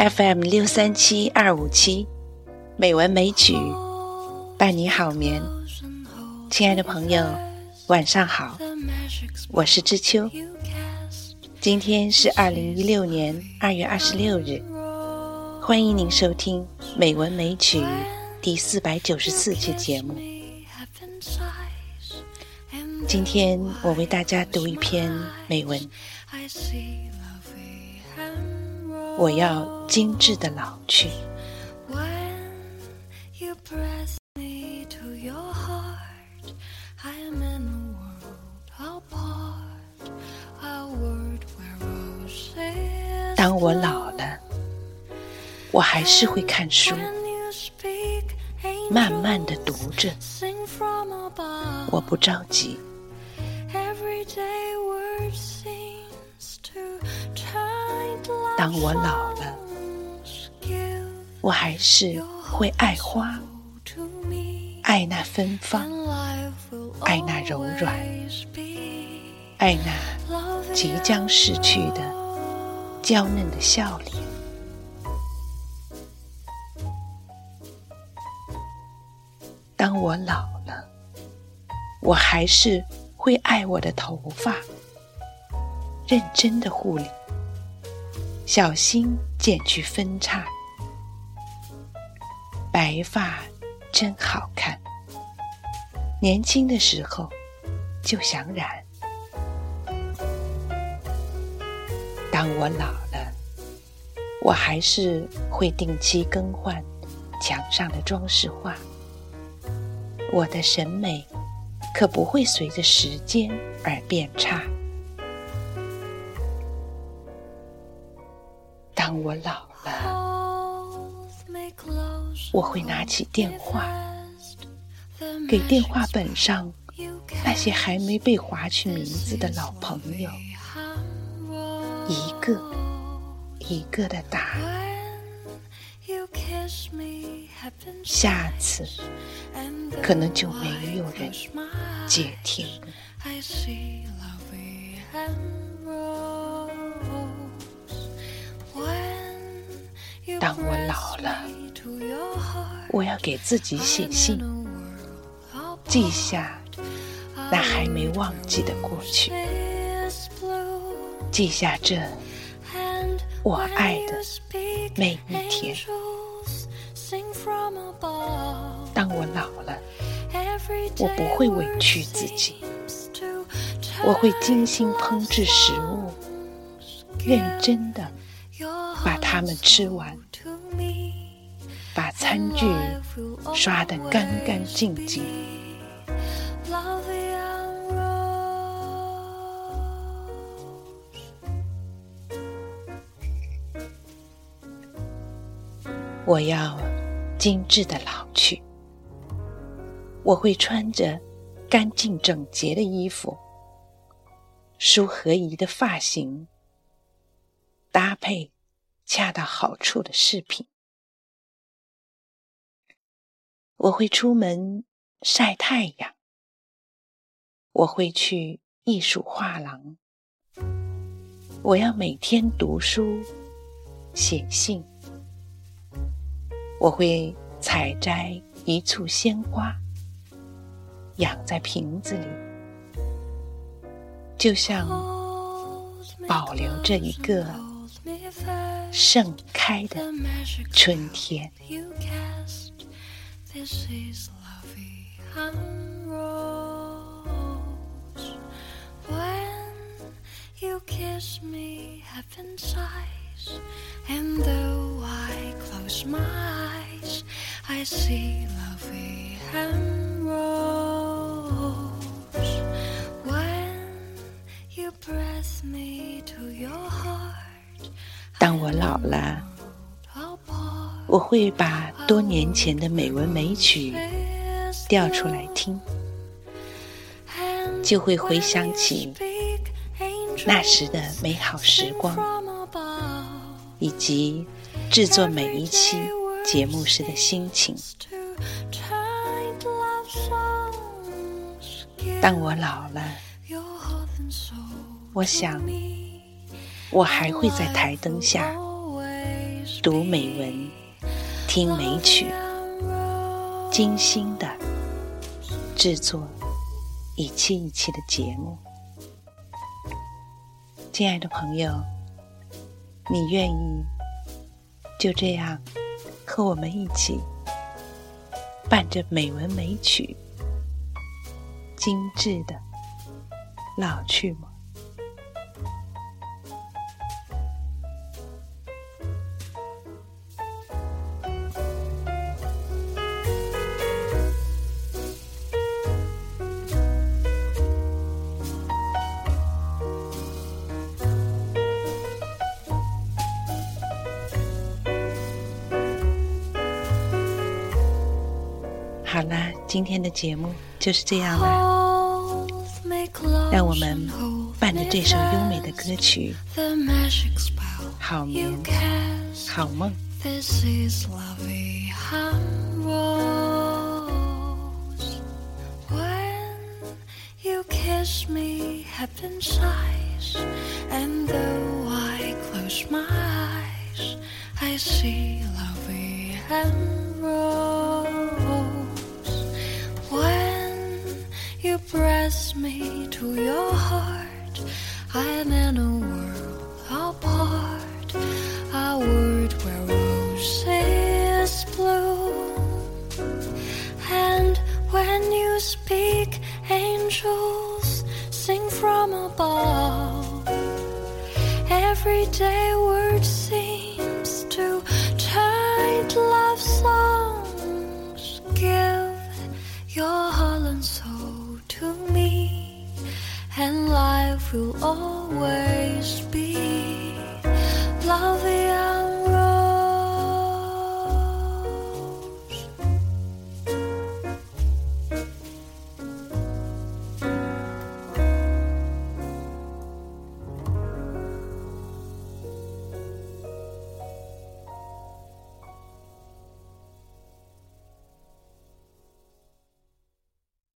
FM 六三七二五七，美文美曲伴你好眠。亲爱的朋友，晚上好，我是知秋。今天是二零一六年二月二十六日，欢迎您收听《美文美曲》第四百九十四期节目。今天我为大家读一篇美文。我要精致的老去。当我老了，我还是会看书，慢慢的读着，我不着急。当我老了，我还是会爱花，爱那芬芳，爱那柔软，爱那即将逝去的娇嫩的笑脸。当我老了，我还是会爱我的头发，认真的护理。小心剪去分叉，白发真好看。年轻的时候就想染。当我老了，我还是会定期更换墙上的装饰画。我的审美可不会随着时间而变差。当我老了，我会拿起电话，给电话本上那些还没被划去名字的老朋友，一个一个的打。下次可能就没有人接听当我老了，我要给自己写信，记下那还没忘记的过去，记下这我爱的每一天。当我老了，我不会委屈自己，我会精心烹制食物，认真的把它们吃完。餐具刷得干干净净。我要精致的老去。我会穿着干净整洁的衣服，梳合宜的发型，搭配恰到好处的饰品。我会出门晒太阳，我会去艺术画廊，我要每天读书、写信，我会采摘一簇鲜花，养在瓶子里，就像保留着一个盛开的春天。This is lovey and rose. When you kiss me, heaven sighs, and though I close my eyes, I see lovey and rose. When you press me to your heart, 当我老了。 我会把多年前的美文美曲调出来听，就会回想起那时的美好时光，以及制作每一期节目时的心情。当我老了，我想我还会在台灯下。读美文，听美曲，精心的制作一期一期的节目。亲爱的朋友，你愿意就这样和我们一起伴着美文美曲，精致的老去吗？好啦，今天的节目就是这样了。让我们伴着这首优美的歌曲，好眠，好梦。press me to your heart. I am in a world apart, a world where roses bloom. And when you speak, angels sing from above. Everyday words seems to turn and life will always be loving.